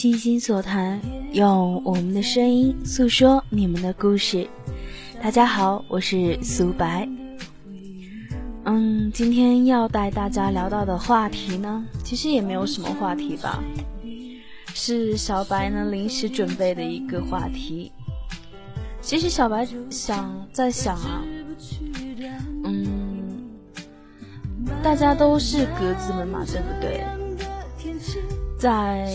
倾心所谈，用我们的声音诉说你们的故事。大家好，我是苏白。嗯，今天要带大家聊到的话题呢，其实也没有什么话题吧，是小白呢临时准备的一个话题。其实小白想在想啊，嗯，大家都是格子们嘛，对不对？在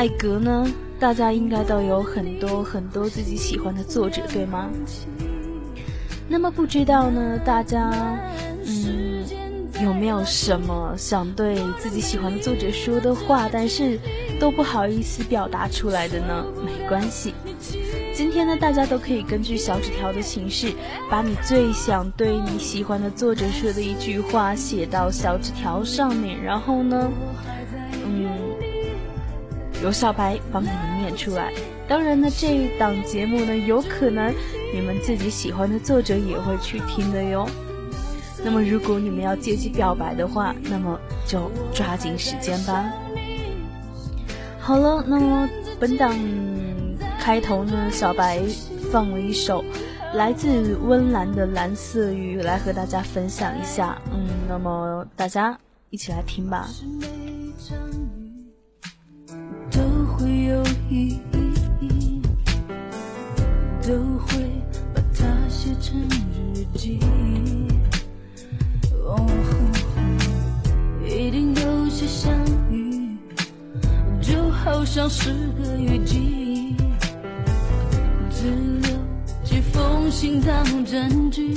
艾格呢，大家应该都有很多很多自己喜欢的作者，对吗？那么不知道呢，大家嗯有没有什么想对自己喜欢的作者说的话，但是都不好意思表达出来的呢？没关系。今天呢，大家都可以根据小纸条的形式，把你最想对你喜欢的作者说的一句话写到小纸条上面，然后呢，由小白帮你们念出来。当然呢，这一档节目呢，有可能你们自己喜欢的作者也会去听的哟。那么，如果你们要借机表白的话，那么就抓紧时间吧。好了，那么本档。开头呢，小白放了一首来自温岚的《蓝色雨》来和大家分享一下。嗯，那么大家一起来听吧。都会把它写成日记。哦，一定有些相遇，就好像是个雨季。只留几封信当证据。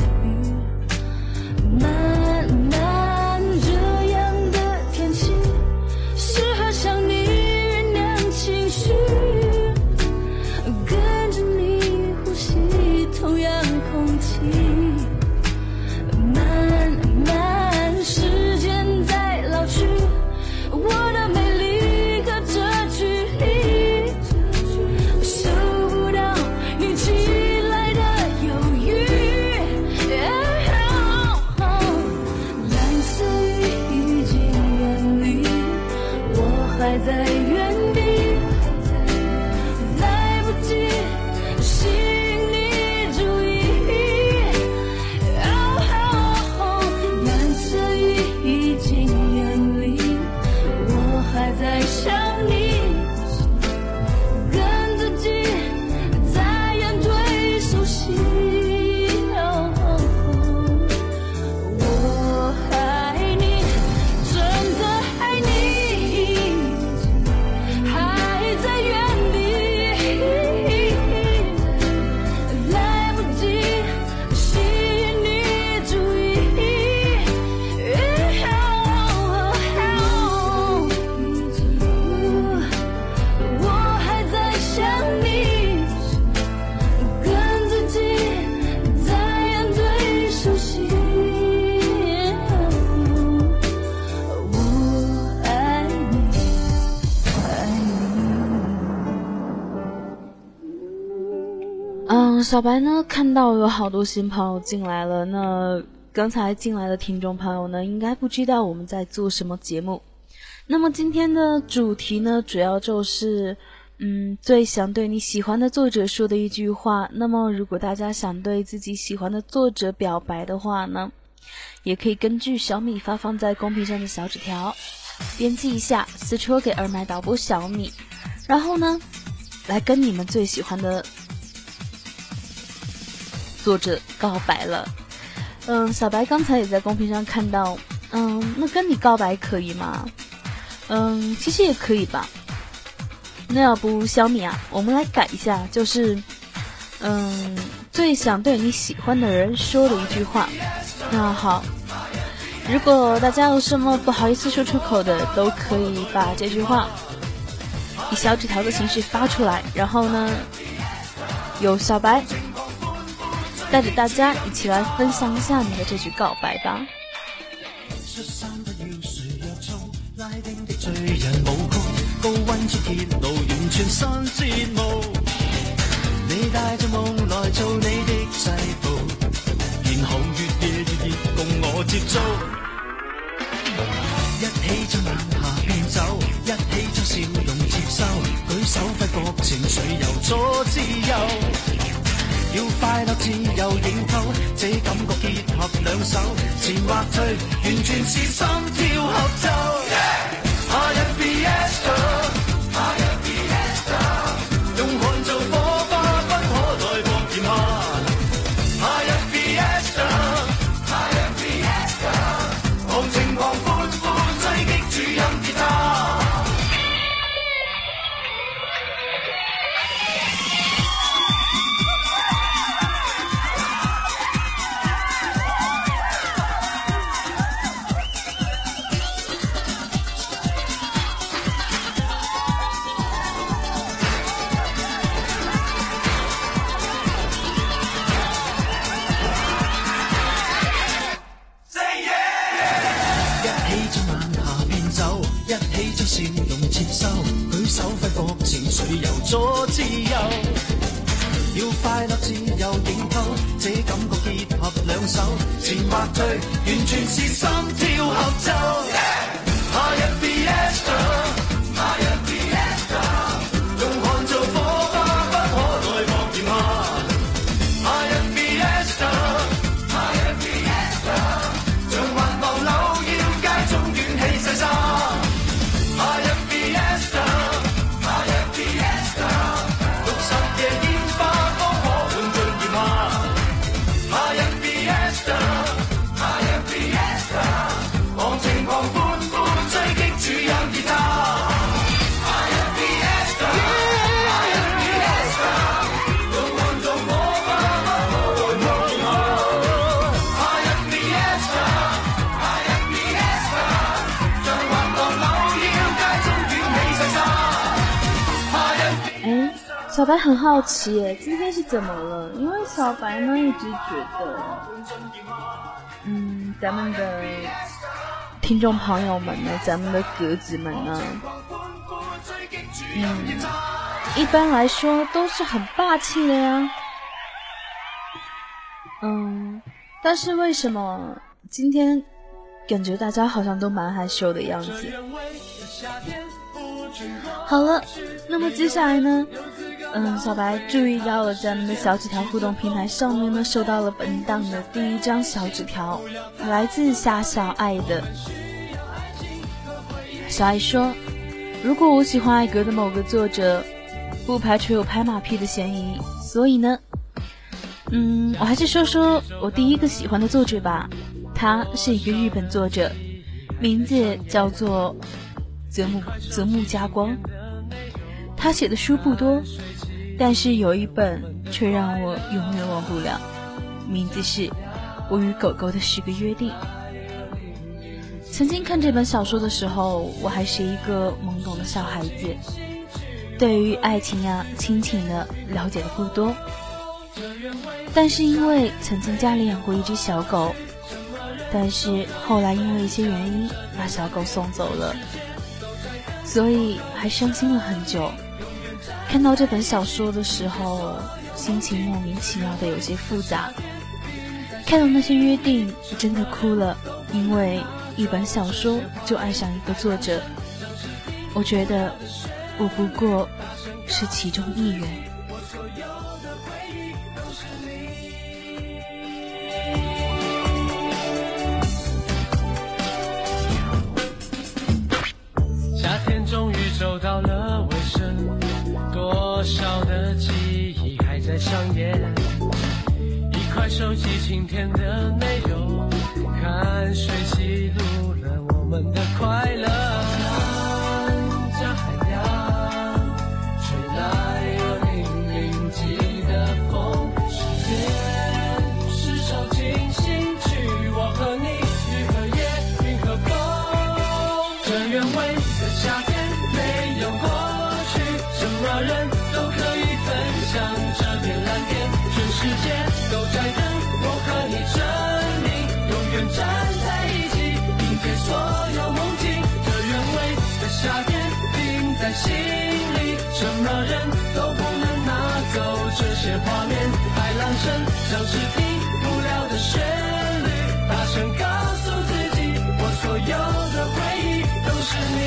慢慢小白呢，看到有好多新朋友进来了，那刚才进来的听众朋友呢，应该不知道我们在做什么节目。那么今天的主题呢，主要就是，嗯，最想对你喜欢的作者说的一句话。那么如果大家想对自己喜欢的作者表白的话呢，也可以根据小米发放在公屏上的小纸条，编辑一下，私戳给二麦导播小米，然后呢，来跟你们最喜欢的作者告白了。嗯，小白刚才也在公屏上看到，嗯，那跟你告白可以吗？嗯，其实也可以吧。那要不小米啊，我们来改一下，就是，嗯，最想对你喜欢的人说的一句话。那好，如果大家有什么不好意思说出口的，都可以把这句话以小纸条的形式发出来，然后呢，有小白。带着大家一起来分享一下你的这句告白吧。你带着梦来做你的制服，然后越夜越热共我接触。一起将晚霞变走，一起将笑容接收，举手挥霍情绪由左至右。要快乐自由影透，这感觉结合两手，前或退，完全是心跳合奏。夏小白很好奇，今天是怎么了？因为小白呢一直觉得，嗯，咱们的听众朋友们呢，咱们的格子们呢，嗯，一般来说都是很霸气的呀，嗯，但是为什么今天感觉大家好像都蛮害羞的样子？好了，那么接下来呢？嗯，小白注意到了，咱们的小纸条互动平台上面呢，收到了本档的第一张小纸条，来自夏小爱的。小爱说：“如果我喜欢艾格的某个作者，不排除有拍马屁的嫌疑，所以呢，嗯，我还是说说我第一个喜欢的作者吧。他是一个日本作者，名字叫做泽木泽木加光。他写的书不多。”但是有一本却让我永远忘不了，名字是《我与狗狗的十个约定》。曾经看这本小说的时候，我还是一个懵懂的小孩子，对于爱情呀、亲情的了解的不多。但是因为曾经家里养过一只小狗，但是后来因为一些原因把小狗送走了，所以还伤心了很久。看到这本小说的时候，心情莫名其妙的有些复杂。看到那些约定，真的哭了，因为一本小说就爱上一个作者。我觉得我不过是其中一员。心里，什么人都不能拿走这些画面。海浪声像是听不了的旋律，大声告诉自己，我所有的回忆都是你。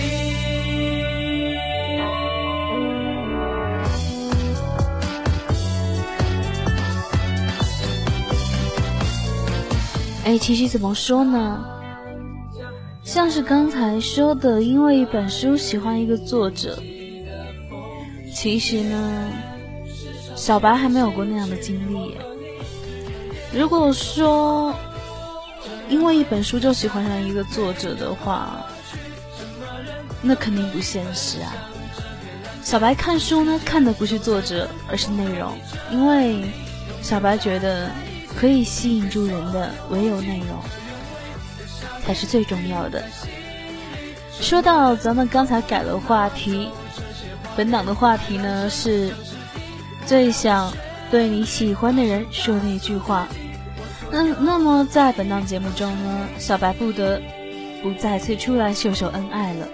哎，其实怎么说呢？像是刚才说的，因为一本书喜欢一个作者。其实呢，小白还没有过那样的经历。如果说因为一本书就喜欢上一个作者的话，那肯定不现实啊。小白看书呢，看的不是作者，而是内容，因为小白觉得。可以吸引住人的唯有内容，才是最重要的。说到咱们刚才改了话题，本档的话题呢是最想对你喜欢的人说的一句话。那那么在本档节目中呢，小白不得不再次出来秀秀恩爱了。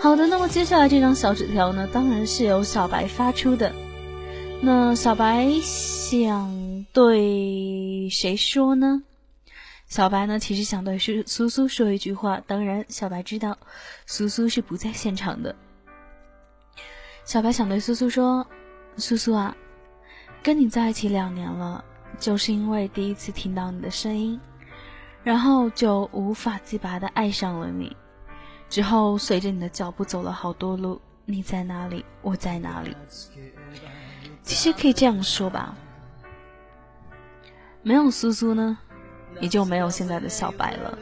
好的，那么接下来这张小纸条呢，当然是由小白发出的。那小白想。对谁说呢？小白呢？其实想对苏苏苏说一句话。当然，小白知道苏苏是不在现场的。小白想对苏苏说：“苏苏啊，跟你在一起两年了，就是因为第一次听到你的声音，然后就无法自拔的爱上了你。之后随着你的脚步走了好多路，你在哪里，我在哪里。其实可以这样说吧。”没有苏苏呢，也就没有现在的小白了。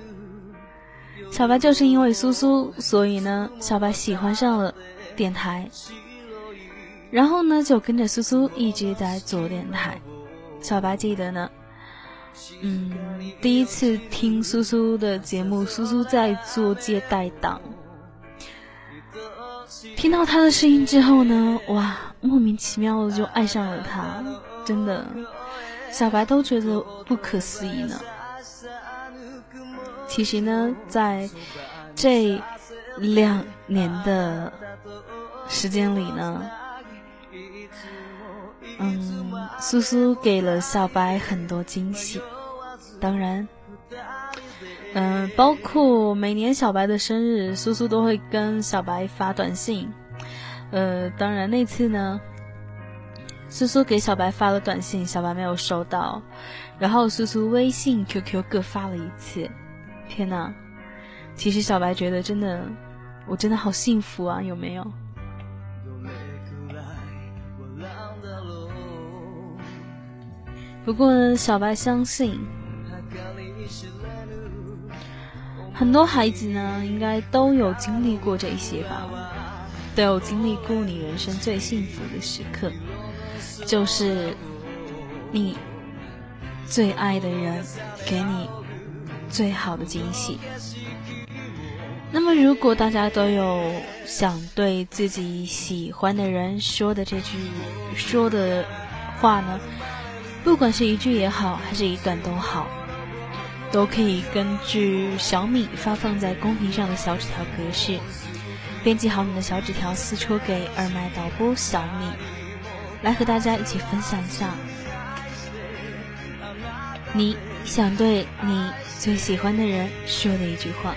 小白就是因为苏苏，所以呢，小白喜欢上了电台，然后呢，就跟着苏苏一直在做电台。小白记得呢，嗯，第一次听苏苏的节目，苏苏在做接待档，听到他的声音之后呢，哇，莫名其妙的就爱上了他，真的。小白都觉得不可思议呢。其实呢，在这两年的时间里呢，嗯，苏苏给了小白很多惊喜。当然，嗯，包括每年小白的生日，苏苏都会跟小白发短信。呃，当然那次呢。苏苏给小白发了短信，小白没有收到，然后苏苏微信、QQ 各发了一次。天哪！其实小白觉得真的，我真的好幸福啊，有没有？不过小白相信，很多孩子呢，应该都有经历过这一些吧，都有经历过你人生最幸福的时刻。就是你最爱的人给你最好的惊喜。那么，如果大家都有想对自己喜欢的人说的这句说的话呢，不管是一句也好，还是一段都好，都可以根据小米发放在公屏上的小纸条格式，编辑好你的小纸条，私戳给二麦导播小米。来和大家一起分享一下。你想对你最喜欢的人说的一句话。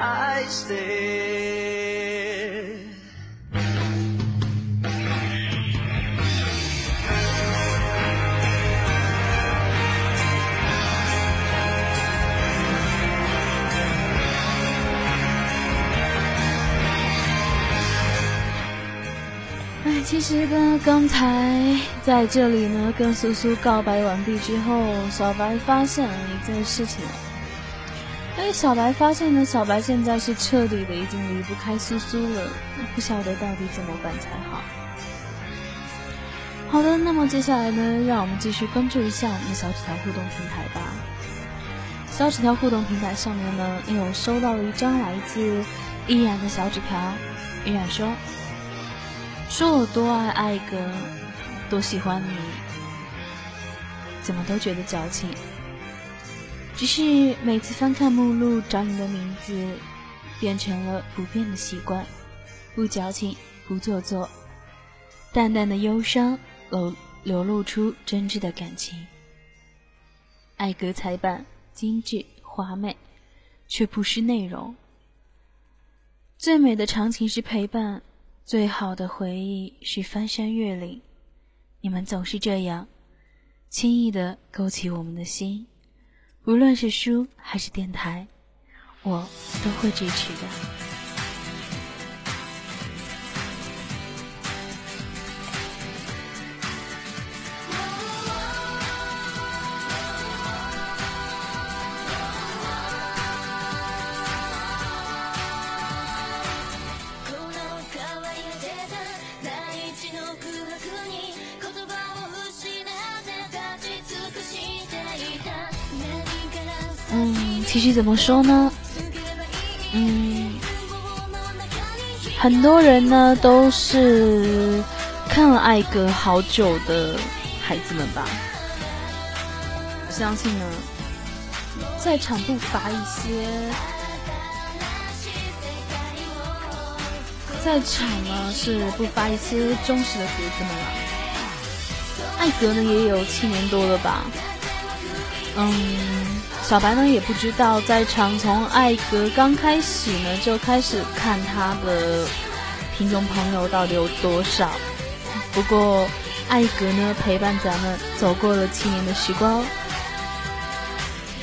愛して哎，其实呢，刚才在这里呢，跟苏苏告白完毕之后，小白发现了一件事情。所以小白发现呢，小白现在是彻底的已经离不开苏苏了，不晓得到底怎么办才好。好的，那么接下来呢，让我们继续关注一下我们的小纸条互动平台吧。小纸条互动平台上面呢，有收到了一张来自依然的小纸条，依然说：“说我多爱爱哥，多喜欢你，怎么都觉得矫情。”只是每次翻看目录找你的名字，变成了不变的习惯，不矫情，不做作，淡淡的忧伤流流露出真挚的感情。爱格彩版精致华美，却不失内容。最美的长情是陪伴，最好的回忆是翻山越岭。你们总是这样，轻易的勾起我们的心。无论是书还是电台，我都会支持的。其实怎么说呢？嗯，很多人呢都是看了艾格好久的孩子们吧。我相信呢，在场不乏一些，在场呢是不乏一些忠实的孩子们了。艾格呢也有七年多了吧？嗯。小白呢也不知道，在场从艾格刚开始呢就开始看他的听众朋友到底有多少。不过艾格呢陪伴咱们走过了七年的时光，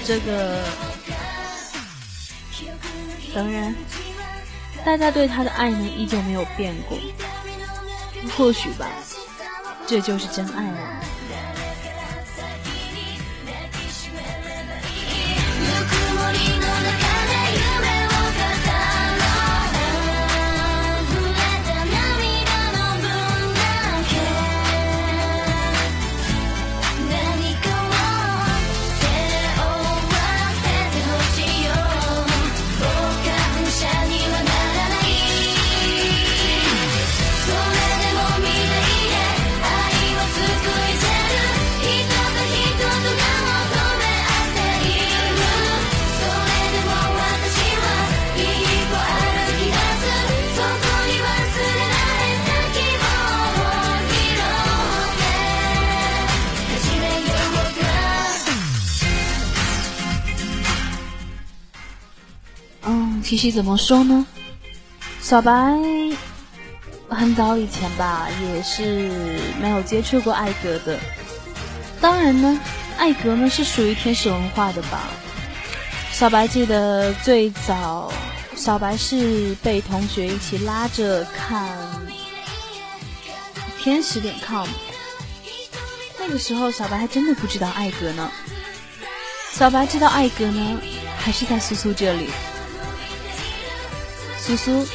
这个当然，大家对他的爱呢依旧没有变过。或许吧，这就是真爱了。其实怎么说呢？小白很早以前吧，也是没有接触过艾格的。当然呢，艾格呢是属于天使文化的吧。小白记得最早，小白是被同学一起拉着看天使点 com。那个时候，小白还真的不知道艾格呢。小白知道艾格呢，还是在苏苏这里。苏苏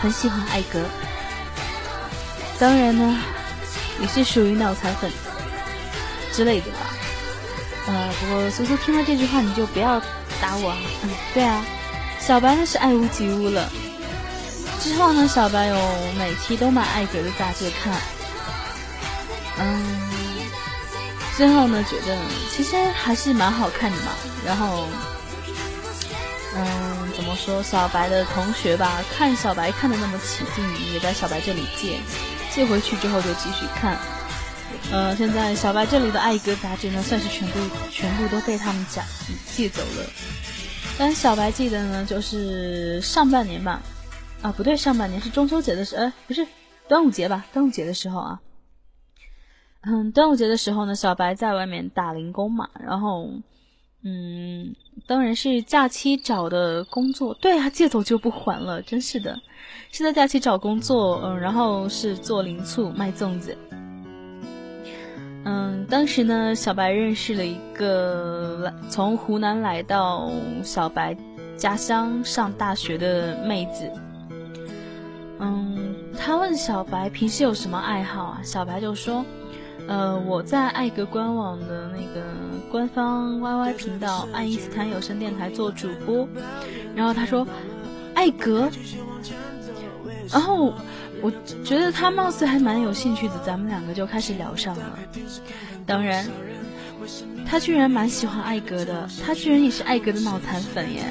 很喜欢艾格，当然呢，也是属于脑残粉之类的吧。呃，不过苏苏听到这句话，你就不要打我啊。嗯，对啊，小白呢是爱屋及乌了。之后呢，小白有每期都买艾格的杂志看。嗯，最后呢，觉得其实还是蛮好看的嘛。然后，嗯，么说？小白的同学吧，看小白看的那么起劲，也在小白这里借，借回去之后就继续看。呃，现在小白这里的爱歌杂志呢，算是全部全部都被他们家借走了。但小白记得呢，就是上半年吧，啊，不对，上半年是中秋节的时，呃，不是端午节吧？端午节的时候啊。嗯，端午节的时候呢，小白在外面打零工嘛，然后，嗯，当然是假期找的工作。对啊，借走就不还了，真是的。是在假期找工作，嗯，然后是做零醋卖粽子。嗯，当时呢，小白认识了一个来从湖南来到小白家乡上大学的妹子。嗯，他问小白平时有什么爱好啊？小白就说。呃，我在爱格官网的那个官方 YY 频道爱因斯坦有声电台做主播，然后他说爱格，然后我觉得他貌似还蛮有兴趣的，咱们两个就开始聊上了。当然，他居然蛮喜欢艾格的，他居然也是艾格的脑残粉耶。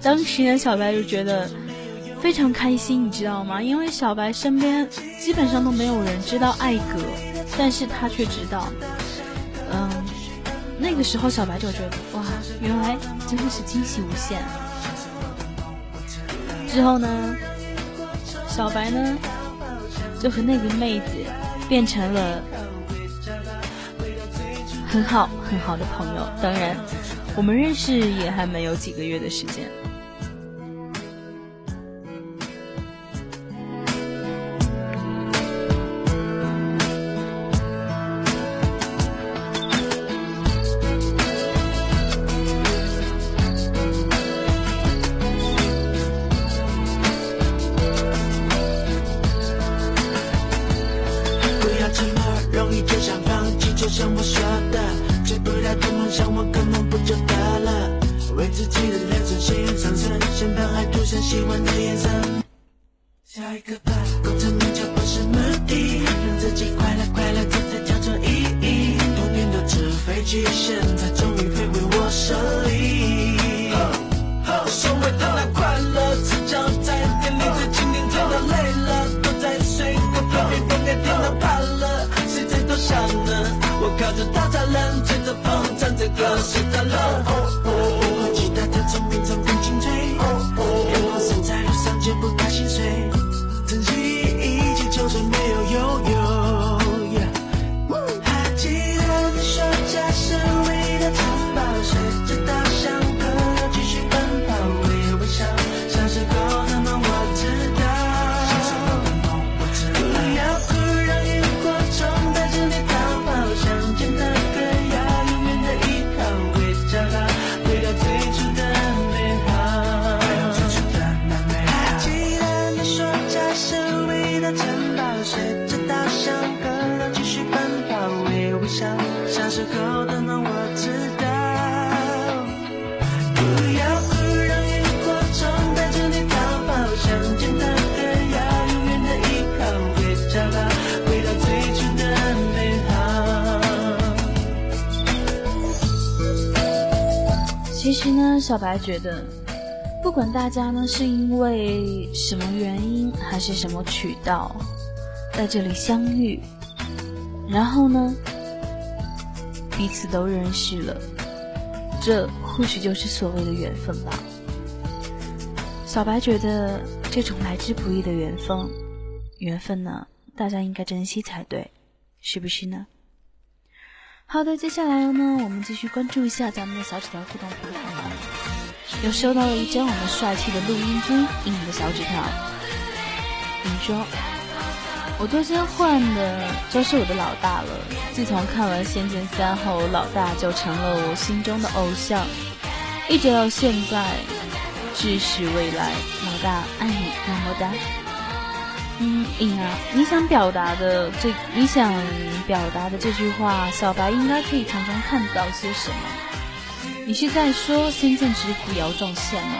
当时呢，小白就觉得非常开心，你知道吗？因为小白身边基本上都没有人知道艾格。但是他却知道，嗯，那个时候小白就觉得哇，原来真的是惊喜无限。之后呢，小白呢就和那个妹子变成了很好很好的朋友。当然，我们认识也还没有几个月的时间。小白觉得，不管大家呢是因为什么原因，还是什么渠道，在这里相遇，然后呢，彼此都认识了，这或许就是所谓的缘分吧。小白觉得这种来之不易的缘分，缘分呢，大家应该珍惜才对，是不是呢？好的，接下来呢，我们继续关注一下咱们的小纸条互动平台。又收到了一张我们帅气的录音君印的小纸条，你说：“我多先换的就是我的老大了。自从看完《仙剑三》后，老大就成了我心中的偶像，一直到现在，至始未来。老大爱你，么么哒。”嗯，颖啊，你想表达的这，你想表达的这句话，小白应该可以从中看到些什么？你是在说《仙剑之父》姚壮宪吗？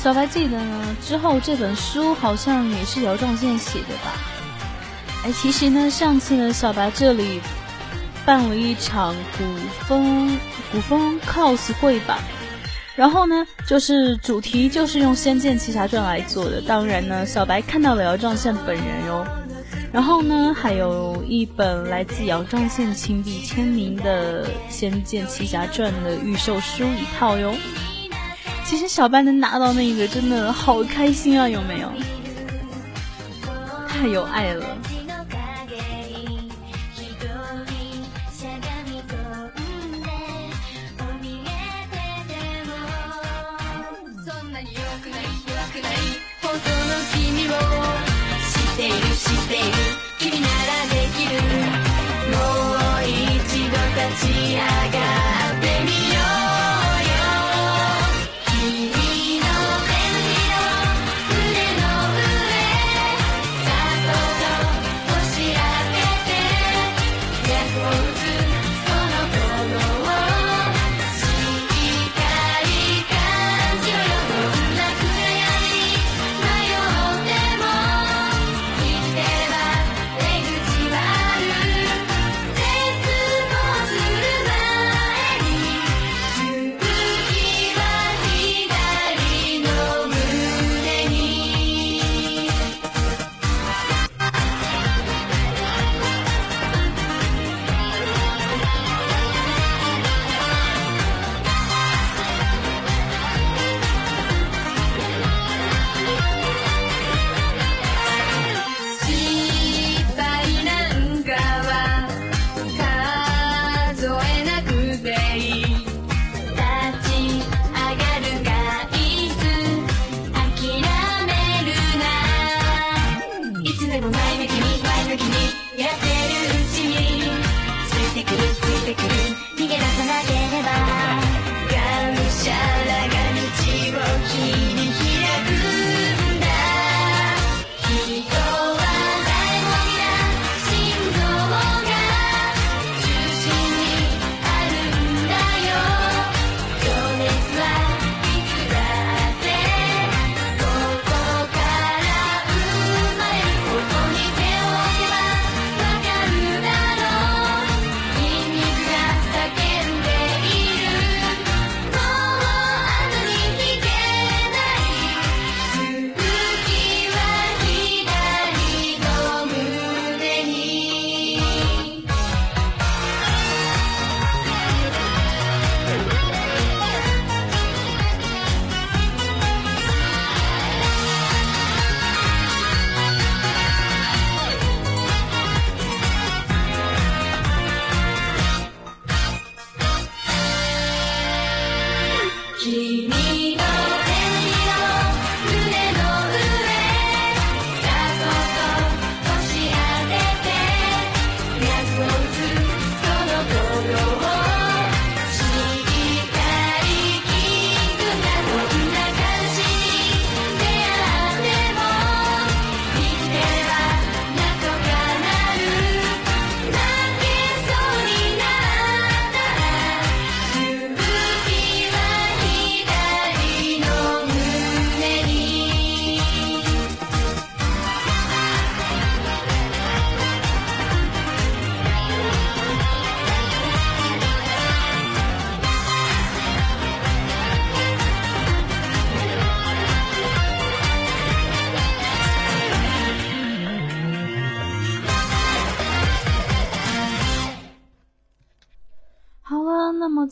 小白记得呢，之后这本书好像也是姚壮宪写的吧？哎，其实呢，上次呢，小白这里办了一场古风。古风 cos 会吧，然后呢，就是主题就是用《仙剑奇侠传》来做的。当然呢，小白看到了姚壮宪本人哟。然后呢，还有一本来自姚壮宪亲笔签名的《仙剑奇侠传》的预售书一套哟。其实小班能拿到那个，真的好开心啊，有没有？太有爱了。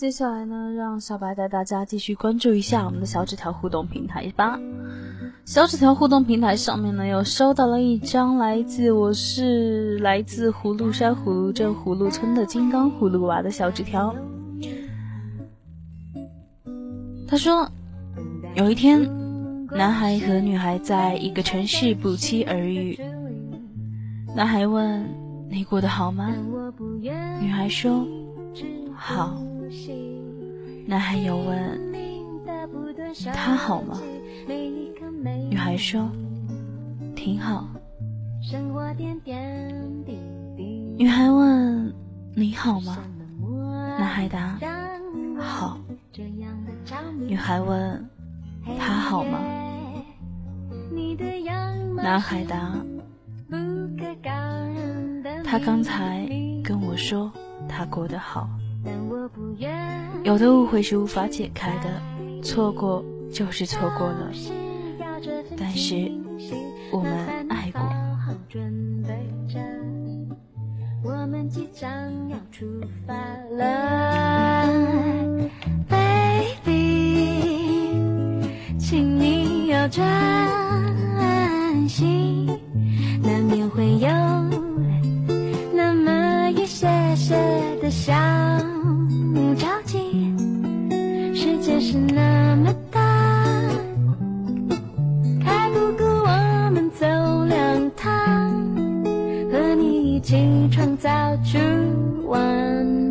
接下来呢，让小白带大家继续关注一下我们的小纸条互动平台吧。小纸条互动平台上面呢，又收到了一张来自我是来自葫芦山葫芦镇葫芦村的金刚葫芦娃的小纸条。他说，有一天，男孩和女孩在一个城市不期而遇。男孩问：“你过得好吗？”女孩说：“好。”男孩又问：“他好吗？”女孩说：“挺好。”女孩问：“你好吗？”男孩答：“好。”女孩问：“他好吗？”男孩答：“他刚才跟我说他过得好。”有的误会是无法解开的，错过就是错过了。但是我们爱过。我们即将要出发了，baby，请你要专心，难免会有那么一些些的不着急，世界是那么大，还不够我们走两趟，和你一起创造出玩。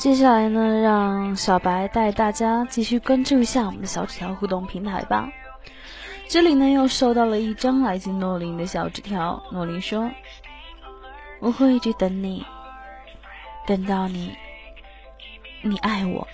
接下来呢，让小白带大家继续关注一下我们的小纸条互动平台吧。这里呢，又收到了一张来自诺林的小纸条。诺林说：“我会一直等你，等到你，你爱我。”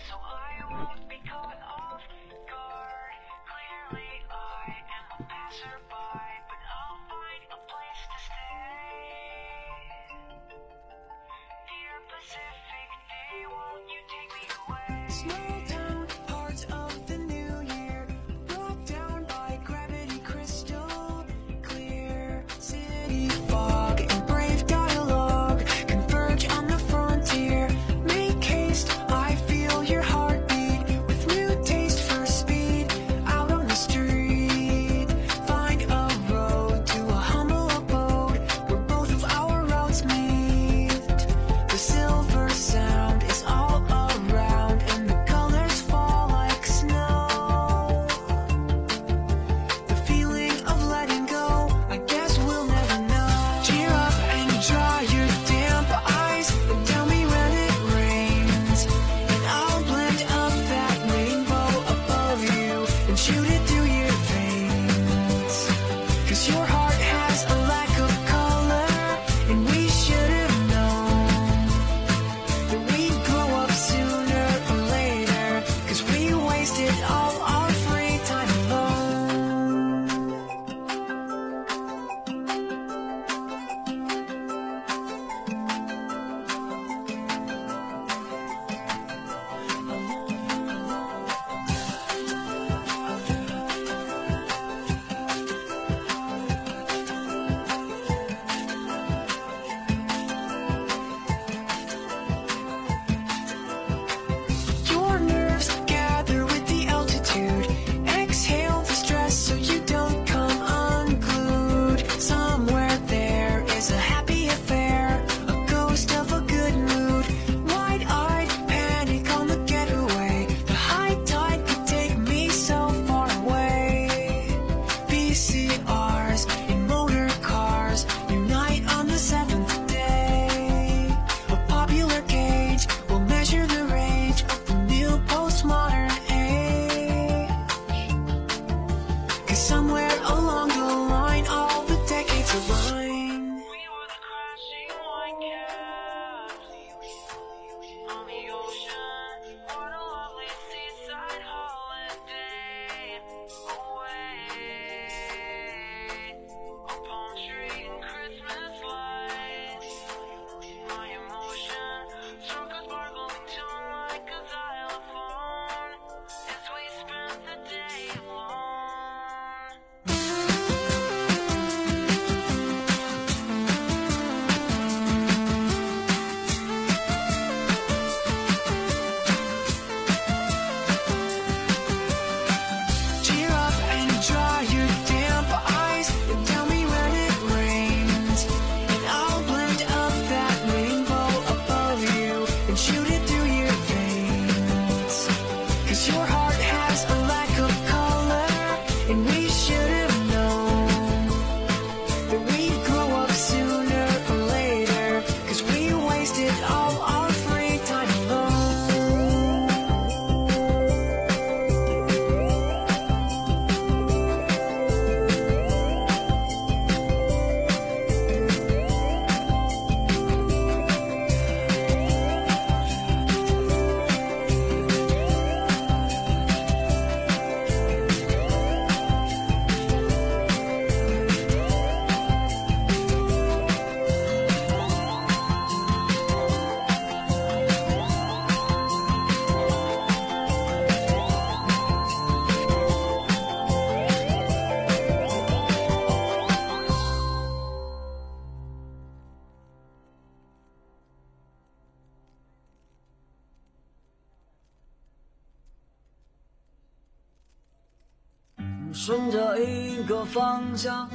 顺着一个方向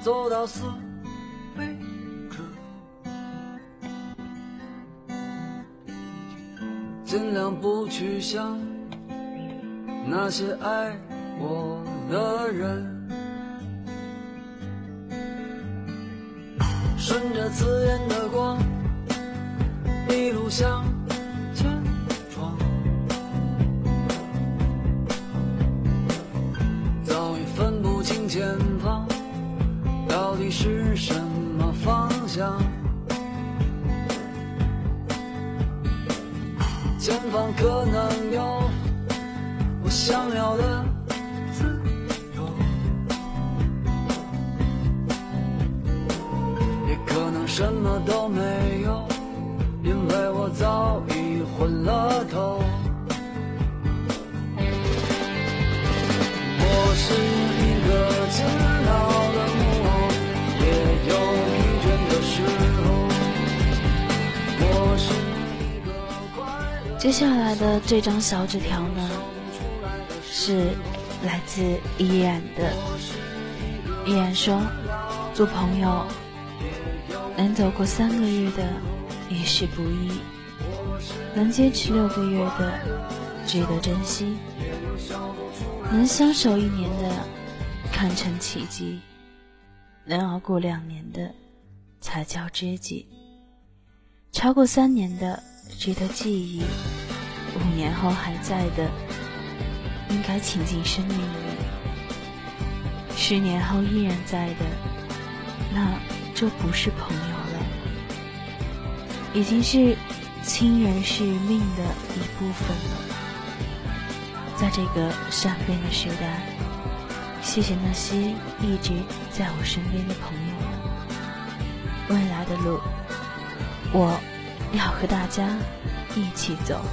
走到死为止，尽量不去想那些爱我的人，来的这张小纸条呢，是来自依然的。依然说，做朋友能走过三个月的已是不易，能坚持六个月的值得珍惜，能相守一年的堪称奇迹，能熬过两年的才叫知己，超过三年的值得记忆，五年后还在的应该请进生命里。十年后依然在的，那就不是朋友了，已经是亲人是命的一部分了。在这个善变的时代，谢谢那些一直在我身边的朋友。未来的路，我要和大家一起走。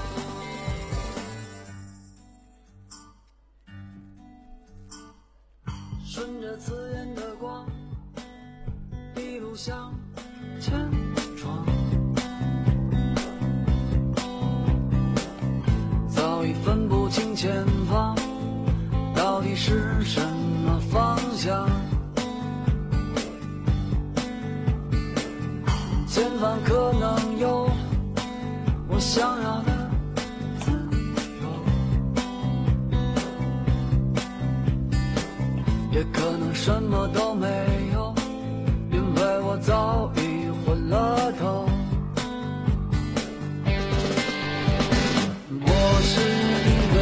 是什么方向，前方可能有我想要的自由。也可能什么都没有，因为我早已昏了头。我是一个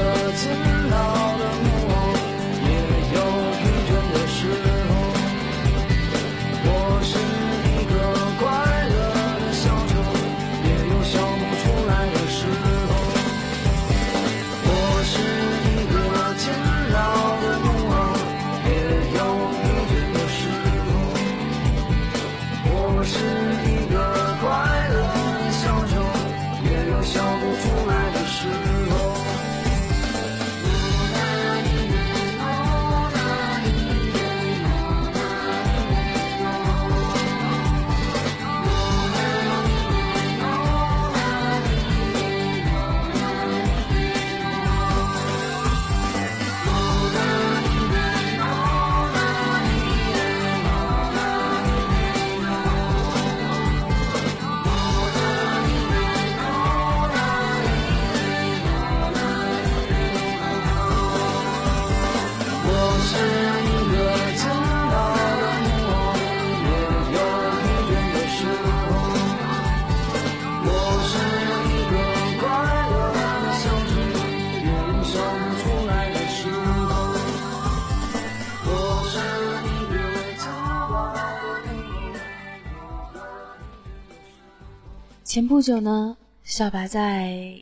前不久呢，小白在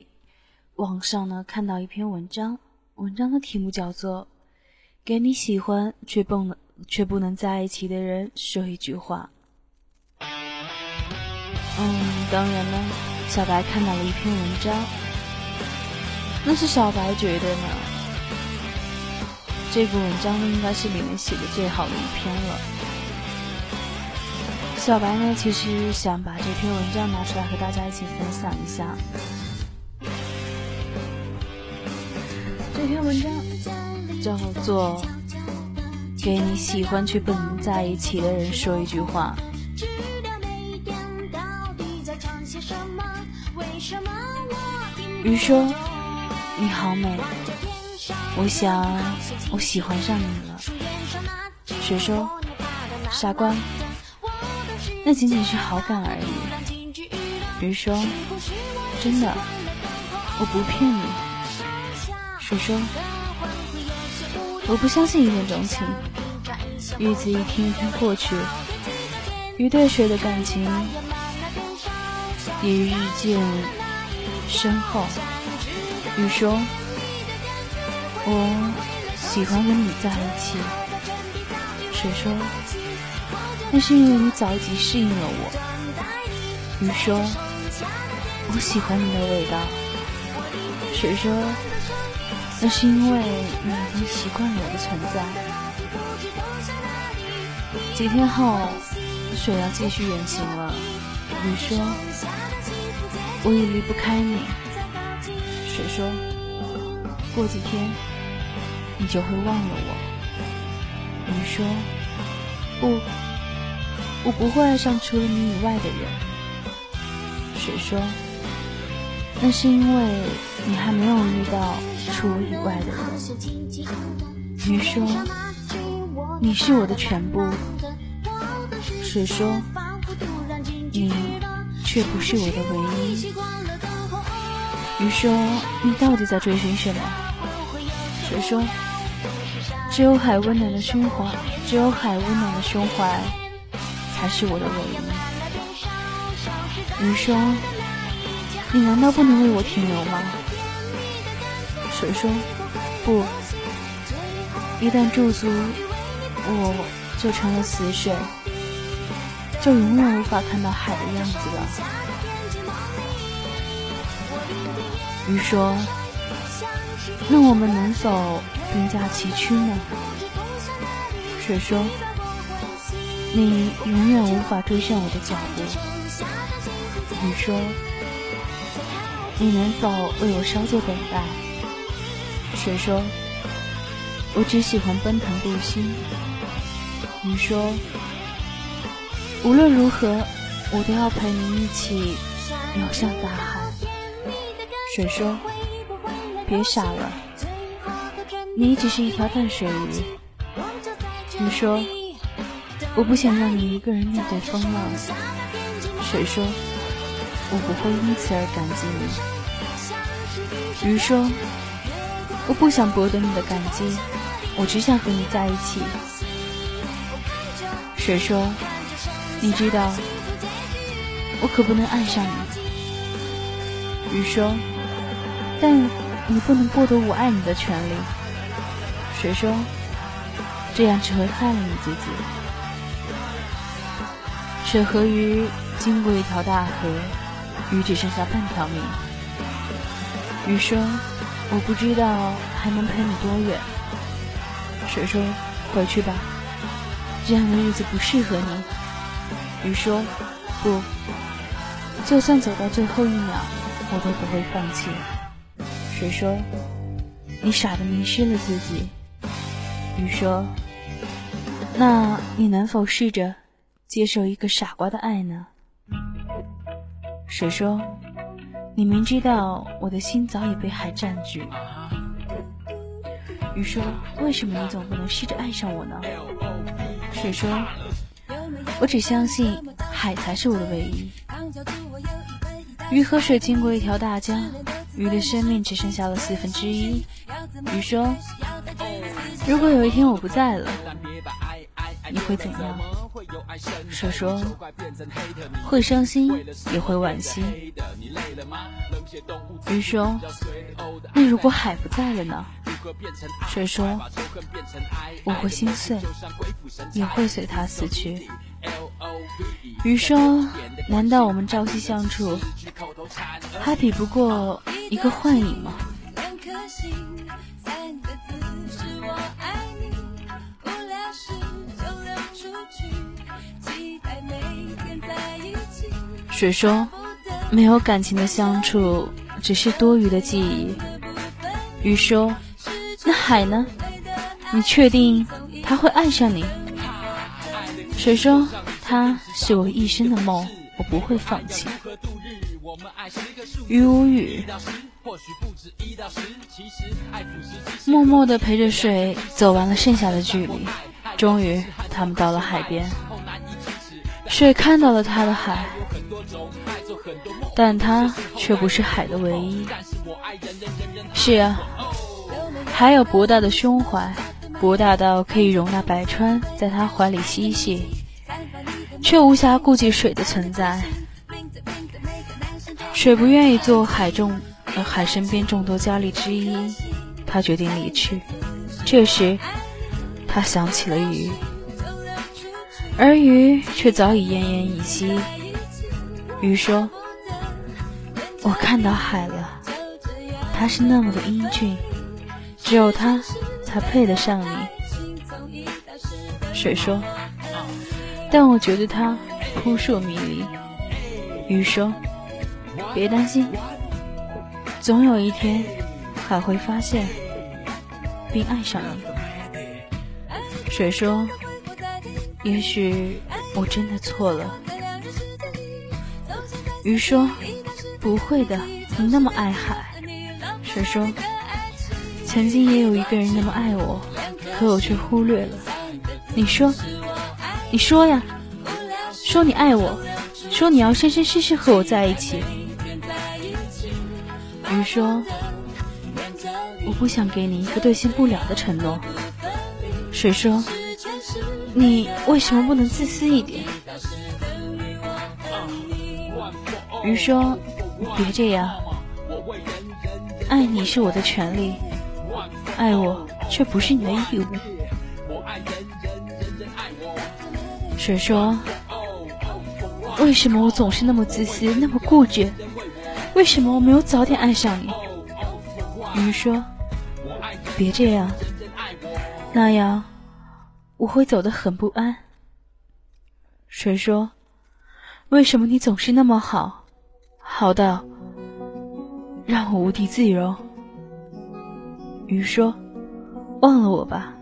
网上呢看到一篇文章，文章的题目叫做“给你喜欢却不能却不能在一起的人说一句话”。嗯，当然呢，小白看到了一篇文章，那是小白觉得呢，这个文章应该是里面写的最好的一篇了。小白呢，其实想把这篇文章拿出来和大家一起分享一下。这篇文章叫做《给你喜欢却不能在一起的人说一句话。鱼说：“你好美。”我想，我喜欢上你了。水说：“傻瓜，那仅仅是好感而已。”鱼说：“真的，我不骗你。”水说：“我不相信一见钟情。”日子一天一天过去，鱼对水的感情也日渐深厚。鱼说：“我喜欢跟你在一起。”水说：“那是因为你早已经适应了我。”鱼说：“我喜欢你的味道。”水说：“那是因为你已经习惯了我的存在。”几天后，水要继续远行了。鱼说：“我已离不开你。”水说：“过几天，你就会忘了我。”鱼说：“不，我不会爱上除了你以外的人。”水说：“那是因为你还没有遇到除我以外的人。”鱼说：“你是我的全部。”水说：“你却不是我的唯一。”鱼说：“你到底在追寻什么？”水说：“只有海温暖的胸怀，只有海温暖的胸怀，还是我的唯一。”鱼说：“你难道不能为我停留吗？”水说：“不，一旦驻足，我就成了死水。”就永远无法看到海的样子了。鱼说：“那我们能否并驾齐驱呢？”水说：“你永远无法追上我的脚步。”你说：“你能否为我稍作等待？”水说：“我只喜欢奔腾不息。”你说。无论如何，我都要陪你一起游向大海。水说：“别傻了，你只是一条淡水鱼。”你说：“我不想让你一个人面对风浪。”水说：“我不会因此而感激你。”鱼说：“我不想博得你的感激，我只想和你在一起。”水说。你知道，我可不能爱上你。鱼说：“但你不能剥夺我爱你的权利。”水说：“这样只会害了你自己。”水和鱼经过一条大河，鱼只剩下半条命。鱼说：“我不知道还能陪你多远。”水说：“回去吧，这样的日子不适合你。”鱼说：“不，就算走到最后一秒，我都不会放弃。”水说：“你傻的迷失了自己。”鱼说：“那你能否试着接受一个傻瓜的爱呢？”水说：“你明知道我的心早已被海占据。”鱼说：“为什么你总不能试着爱上我呢？”水说。我只相信海才是我的唯一。鱼和水经过一条大江，鱼的生命只剩下了四分之一。鱼说：“如果有一天我不在了，你会怎样？”水说：“会伤心，也会惋惜。”鱼说：“那如果海不在了呢？”水说：“我会心碎，也会随他死去。”鱼说：“难道我们朝夕相处，还比不过一个幻影吗？”水说：“没有感情的相处，只是多余的记忆。”鱼说：“那海呢？你确定他会爱上你。水说他是我一生的梦，我不会放弃。鱼无语，默默地陪着水走完了剩下的距离。终于，他们到了海边。水看到了他的海，但他却不是海的唯一。是啊，海有博大的胸怀，博大到可以容纳百川在他怀里嬉戏，却无暇顾及水的存在。水不愿意做海众，呃，海身边众多佳丽之一，他决定离去。这时，他想起了鱼。而鱼却早已奄奄一息。鱼说：“我看到海了，它是那么的英俊，只有它才配得上你。”水说：“但我觉得它扑朔迷离。”鱼说：“别担心，总有一天海会发现并爱上你。”水说。也许我真的错了。鱼说：“不会的，你那么爱海。”水说：“曾经也有一个人那么爱我，可我却忽略了。”你说：“你说呀，说你爱我，说你要生生世世和我在一起。”鱼说：“我不想给你一个兑现不了的承诺。”水说。你为什么不能自私一点？鱼说：“别这样，爱你是我的权利，爱我却不是你的义务。”水说：“为什么我总是那么自私，那么固执？为什么我没有早点爱上你？”鱼说：“别这样，那样。”我会走得很不安。水说：“为什么你总是那么好，好到让我无地自容？”鱼说：“忘了我吧，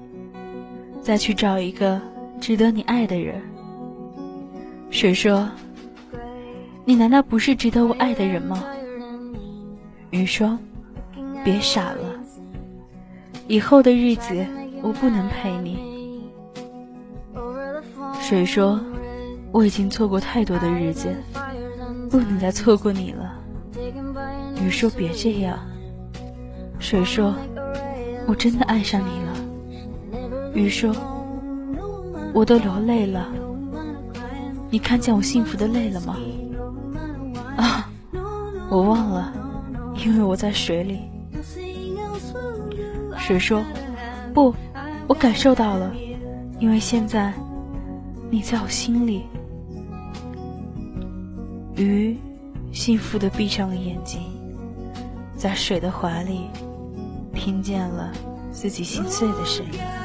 再去找一个值得你爱的人。”水说：“你难道不是值得我爱的人吗？”鱼说：“别傻了，以后的日子我不能陪你。”水说：“我已经错过太多的日子，不能再错过你了。”雨说：“别这样。”水说：“我真的爱上你了。”雨说：“我都流泪了，你看见我幸福的泪了吗？”啊，我忘了，因为我在水里。水说：“不，我感受到了，因为现在。”你在我心里，鱼幸福的闭上了眼睛，在水的怀里，听见了自己心碎的声音。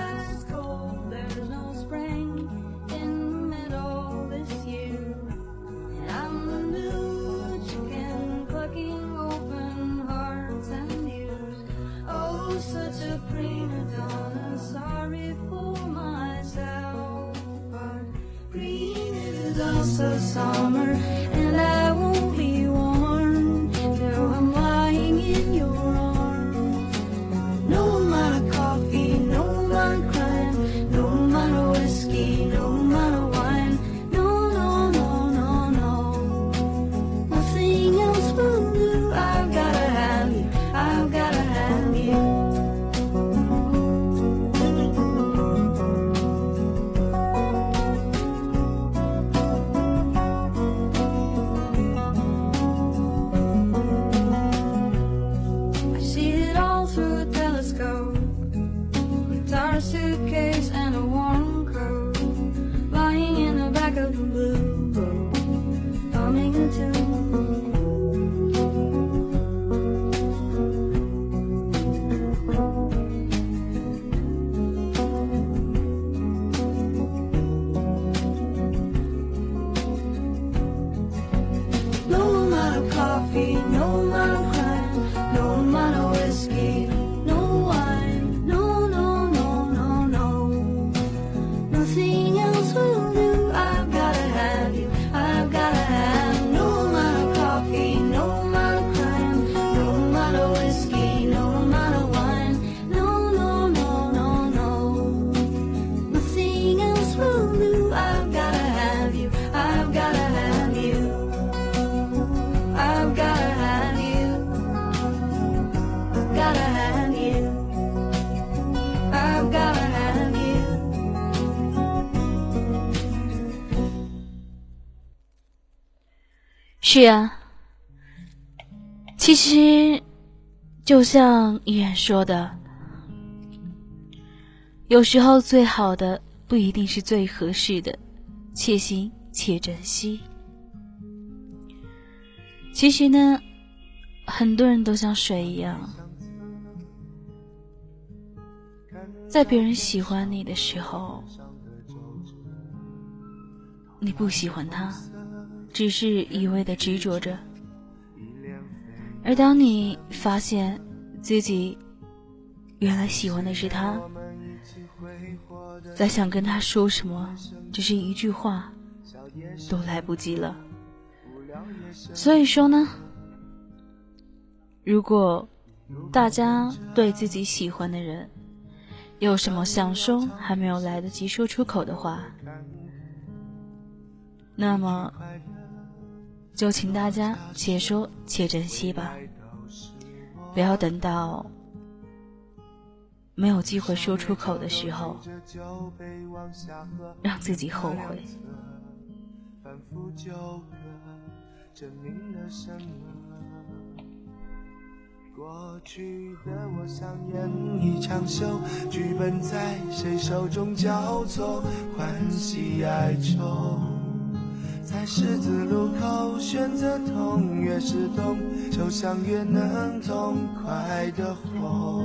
是啊，其实就像依然说的，有时候最好的不一定是最合适的，且行且珍惜。其实呢，很多人都像水一样，在别人喜欢你的时候，你不喜欢他。只是一味的执着着，而当你发现自己原来喜欢的是他，再想跟他说什么，只是一句话，都来不及了。所以说呢，如果大家对自己喜欢的人有什么想说还没有来得及说出口的话，那么。就请大家且说且珍惜吧，不要等到没有机会说出口的时候，让自己后悔。过去的我像演一场秀，剧本在谁手中交错，欢喜哀愁。在十字路口选择痛，越是痛，就像越能痛快的活。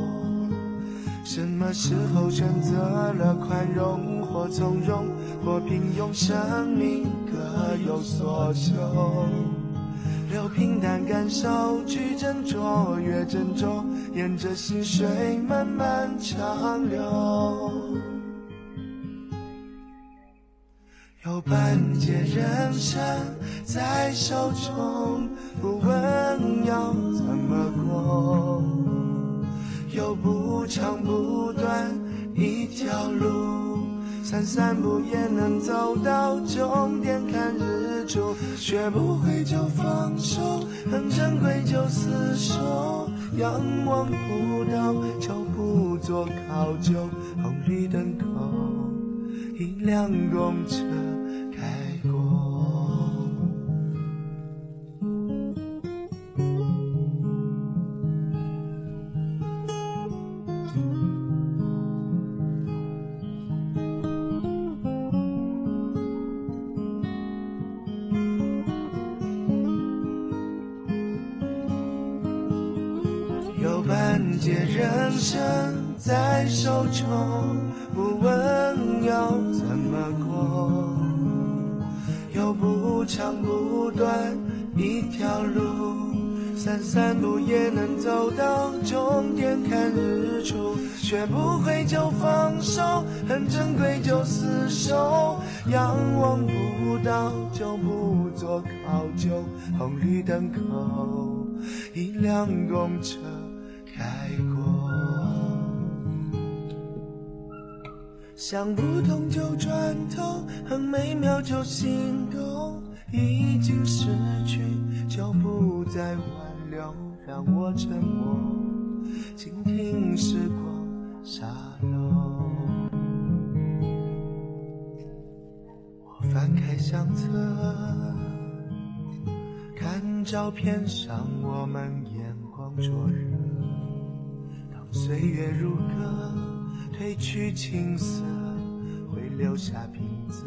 什么时候选择了宽容或从容，或平庸，生命各有所求。留平淡感受去斟酌，越斟酌，沿着溪水慢慢长流。有半截人生在手中，不问要怎么过。有不长不短一条路，散散步也能走到终点看日出。学不会就放手，很珍贵就厮守。仰望不到就不做考究，红绿灯口一辆公车。人生在手中，不问要怎么过。有不长不短一条路，散散步也能走到终点看日出。学不会就放手，很珍贵就厮守。仰望不到就不做考究。红绿灯口，一辆公车。开过，想不通就转头，很美妙就心动，已经失去就不再挽留，让我沉默，倾听时光沙漏。我翻开相册，看照片上我们眼光灼热。当岁月如歌，褪去青涩，会留下平仄，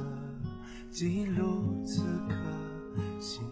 记录此刻心。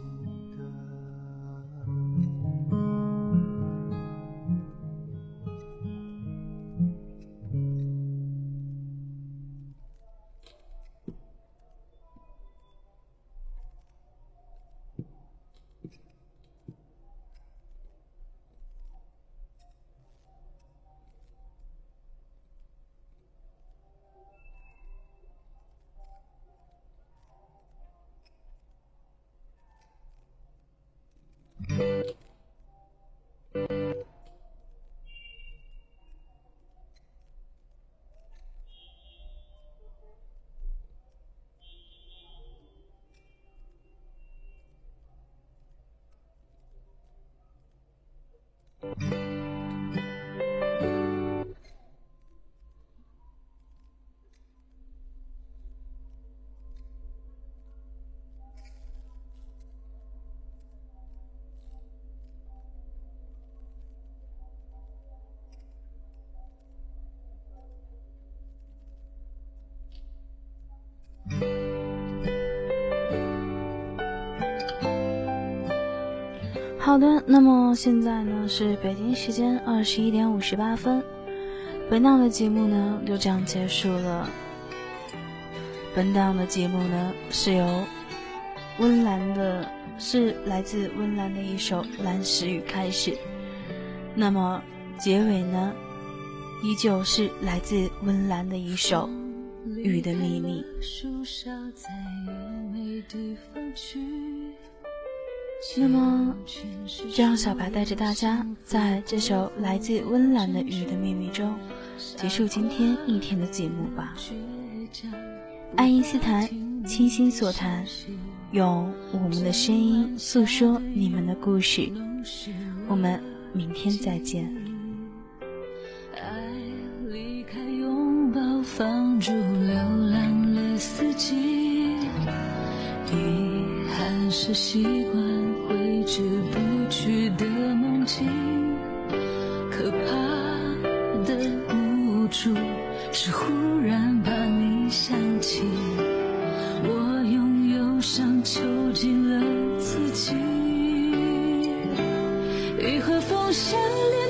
好的，那么现在呢是北京时间二十一点五十八分，本档的节目呢就这样结束了。本档的节目呢是由温岚的，是来自温岚的一首《蓝时雨》开始，那么结尾呢依旧是来自温岚的一首《雨的秘密》。那么，就让小白带着大家，在这首来自温岚的《雨的秘密》中，结束今天一天的节目吧。爱因斯坦，倾心所谈，用我们的声音诉说你们的故事。我们明天再见。爱离开拥抱，放逐流浪了四季，遗憾是习惯。挥之不去的梦境，可怕的无助是忽然把你想起，我用忧伤囚禁了自己。雨和风相连